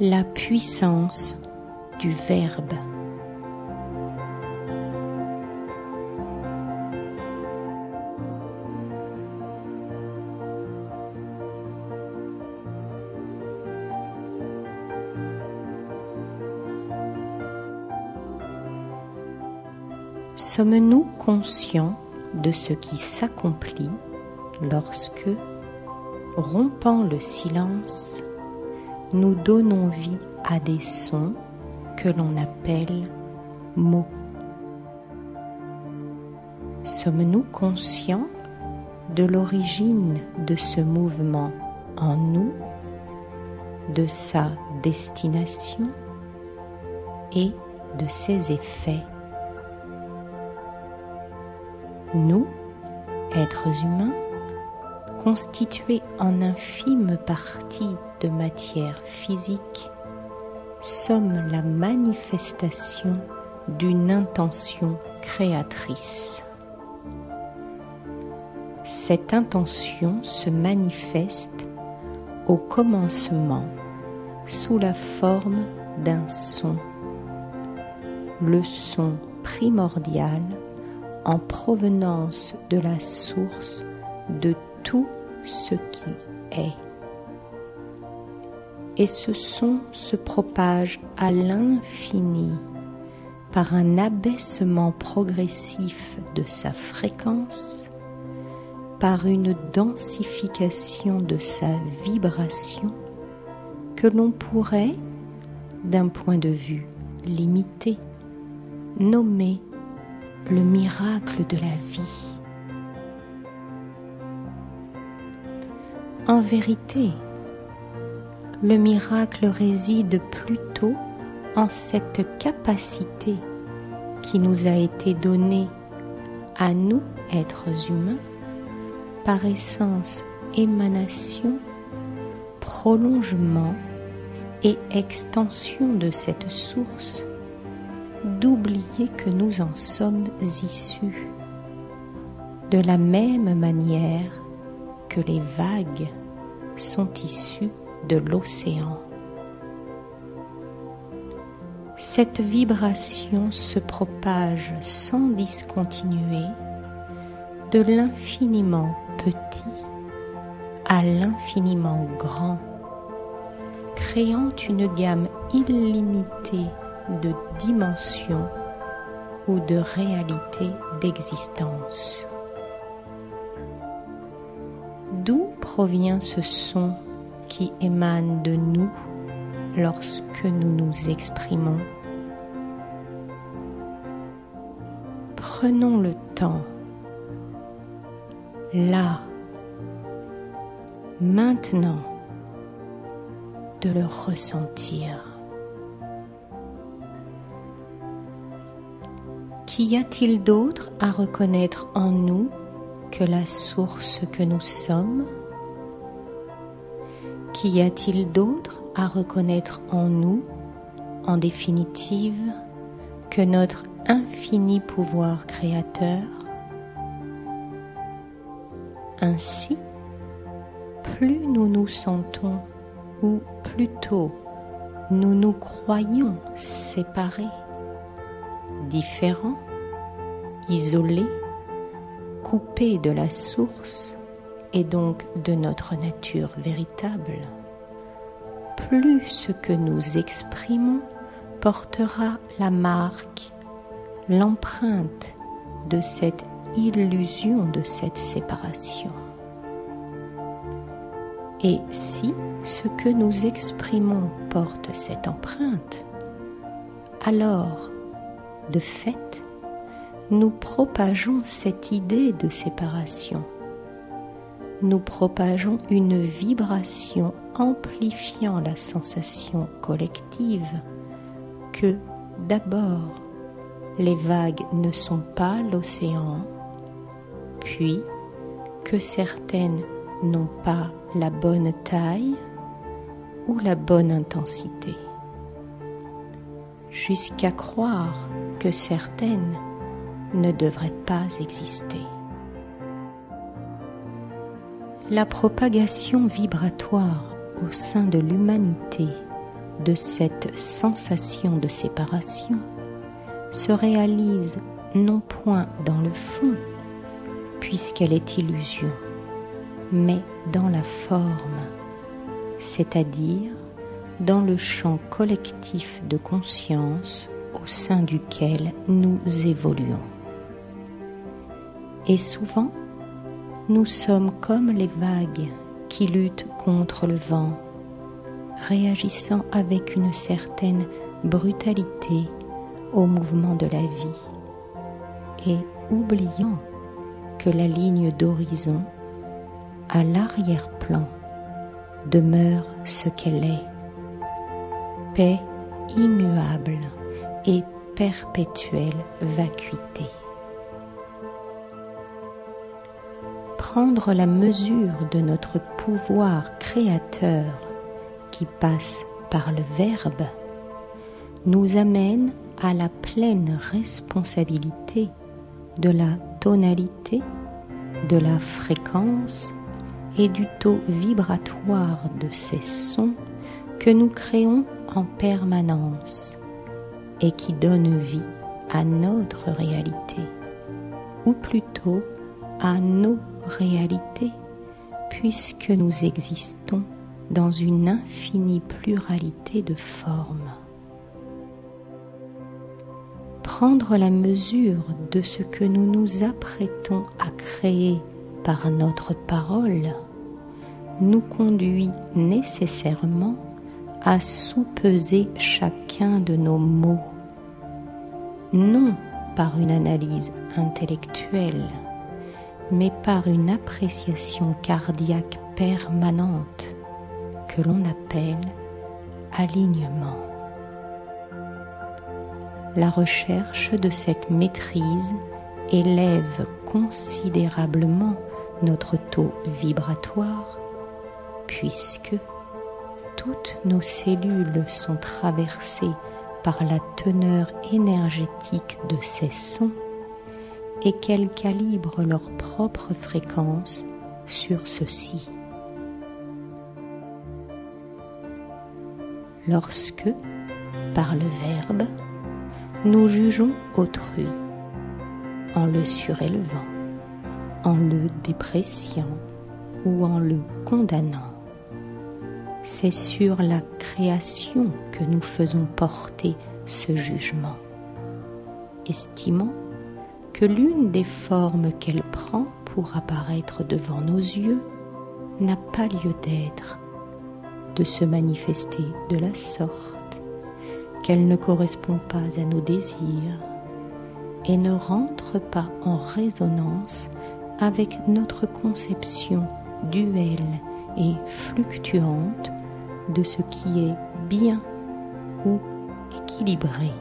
la puissance du Verbe. Sommes-nous conscients de ce qui s'accomplit lorsque, rompant le silence, nous donnons vie à des sons que l'on appelle mots. Sommes-nous conscients de l'origine de ce mouvement en nous, de sa destination et de ses effets? Nous, êtres humains, constitués en infime partie de matière physique, sommes la manifestation d'une intention créatrice. Cette intention se manifeste au commencement sous la forme d'un son, le son primordial en provenance de la source de tout ce qui est. Et ce son se propage à l'infini par un abaissement progressif de sa fréquence, par une densification de sa vibration que l'on pourrait, d'un point de vue limité, nommer le miracle de la vie. En vérité, le miracle réside plutôt en cette capacité qui nous a été donnée à nous, êtres humains, par essence, émanation, prolongement et extension de cette source, d'oublier que nous en sommes issus. De la même manière que les vagues sont issues de l'océan. Cette vibration se propage sans discontinuer de l'infiniment petit à l'infiniment grand, créant une gamme illimitée de dimensions ou de réalités d'existence. D'où provient ce son qui émane de nous lorsque nous nous exprimons Prenons le temps, là, maintenant, de le ressentir. Qu'y a-t-il d'autre à reconnaître en nous que la source que nous sommes? Qu'y a-t-il d'autre à reconnaître en nous, en définitive, que notre infini pouvoir créateur? Ainsi, plus nous nous sentons, ou plutôt nous nous croyons séparés, différents, isolés, coupés de la source et donc de notre nature véritable, plus ce que nous exprimons portera la marque, l'empreinte de cette illusion de cette séparation. Et si ce que nous exprimons porte cette empreinte, alors, de fait, nous propageons cette idée de séparation. Nous propageons une vibration amplifiant la sensation collective que d'abord les vagues ne sont pas l'océan, puis que certaines n'ont pas la bonne taille ou la bonne intensité, jusqu'à croire que certaines ne devraient pas exister. La propagation vibratoire au sein de l'humanité de cette sensation de séparation se réalise non point dans le fond, puisqu'elle est illusion, mais dans la forme, c'est-à-dire dans le champ collectif de conscience au sein duquel nous évoluons. Et souvent, nous sommes comme les vagues qui luttent contre le vent, réagissant avec une certaine brutalité au mouvement de la vie et oubliant que la ligne d'horizon, à l'arrière-plan, demeure ce qu'elle est, paix immuable et perpétuelle vacuité. Prendre la mesure de notre pouvoir créateur qui passe par le Verbe nous amène à la pleine responsabilité de la tonalité, de la fréquence et du taux vibratoire de ces sons que nous créons en permanence et qui donnent vie à notre réalité, ou plutôt à nos réalités, puisque nous existons dans une infinie pluralité de formes. Prendre la mesure de ce que nous nous apprêtons à créer par notre parole nous conduit nécessairement à sous-peser chacun de nos mots, non par une analyse intellectuelle, mais par une appréciation cardiaque permanente que l'on appelle alignement. La recherche de cette maîtrise élève considérablement notre taux vibratoire puisque toutes nos cellules sont traversées par la teneur énergétique de ces sons et qu'elles calibrent leur propre fréquence sur ceux-ci. Lorsque, par le verbe, nous jugeons autrui en le surélevant, en le dépréciant ou en le condamnant. C'est sur la création que nous faisons porter ce jugement, estimant que l'une des formes qu'elle prend pour apparaître devant nos yeux n'a pas lieu d'être, de se manifester de la sorte qu'elle ne correspond pas à nos désirs et ne rentre pas en résonance avec notre conception duelle et fluctuante de ce qui est bien ou équilibré.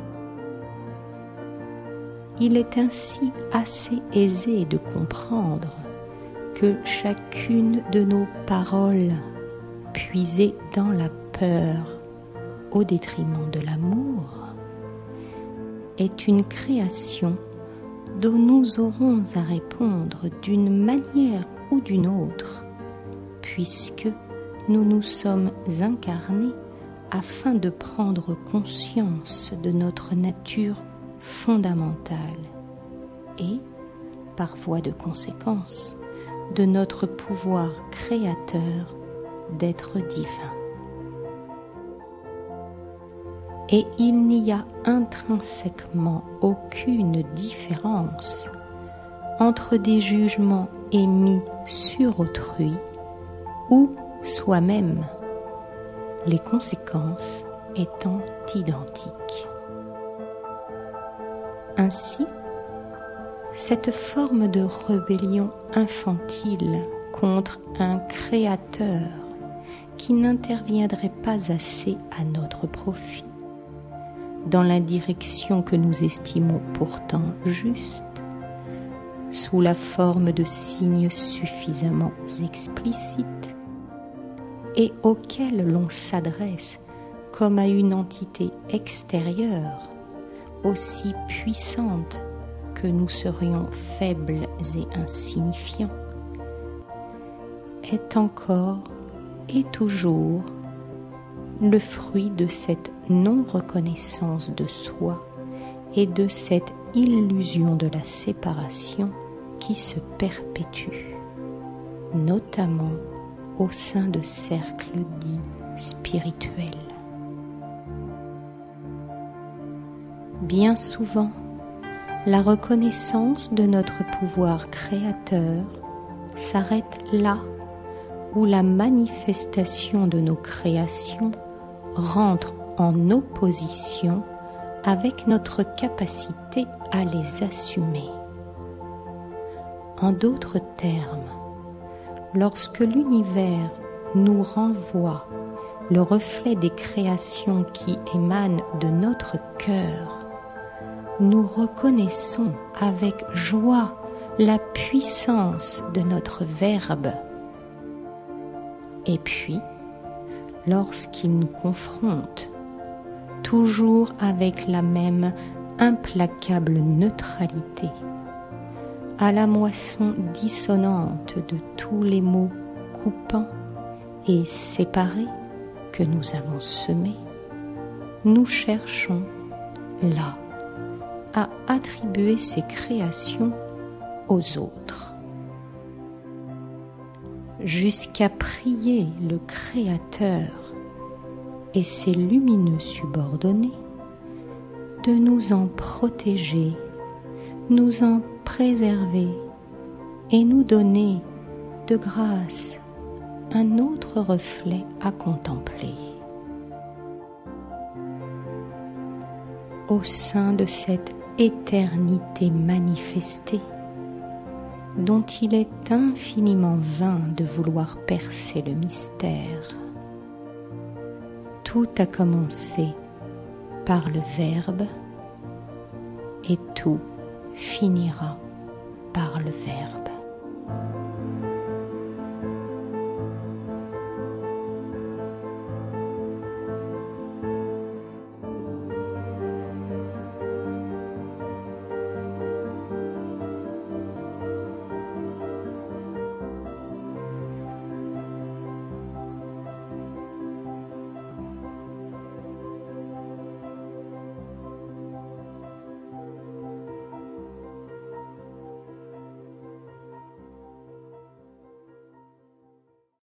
Il est ainsi assez aisé de comprendre que chacune de nos paroles puisées dans la peur au détriment de l'amour est une création dont nous aurons à répondre d'une manière ou d'une autre, puisque nous nous sommes incarnés afin de prendre conscience de notre nature fondamentale et, par voie de conséquence, de notre pouvoir créateur d'être divin et il n'y a intrinsèquement aucune différence entre des jugements émis sur autrui ou soi-même, les conséquences étant identiques. Ainsi, cette forme de rébellion infantile contre un créateur qui n'interviendrait pas assez à notre profit dans la direction que nous estimons pourtant juste, sous la forme de signes suffisamment explicites et auxquels l'on s'adresse comme à une entité extérieure, aussi puissante que nous serions faibles et insignifiants, est encore et toujours le fruit de cette non-reconnaissance de soi et de cette illusion de la séparation qui se perpétue, notamment au sein de cercles dits spirituels. Bien souvent, la reconnaissance de notre pouvoir créateur s'arrête là où la manifestation de nos créations rentre en opposition avec notre capacité à les assumer. En d'autres termes, lorsque l'univers nous renvoie le reflet des créations qui émanent de notre cœur, nous reconnaissons avec joie la puissance de notre Verbe. Et puis, lorsqu'il nous confronte, toujours avec la même implacable neutralité, à la moisson dissonante de tous les mots coupants et séparés que nous avons semés, nous cherchons là à attribuer ces créations aux autres, jusqu'à prier le Créateur et ses lumineux subordonnés de nous en protéger, nous en préserver et nous donner de grâce un autre reflet à contempler. Au sein de cette éternité manifestée, dont il est infiniment vain de vouloir percer le mystère. Tout a commencé par le Verbe et tout finira par le Verbe.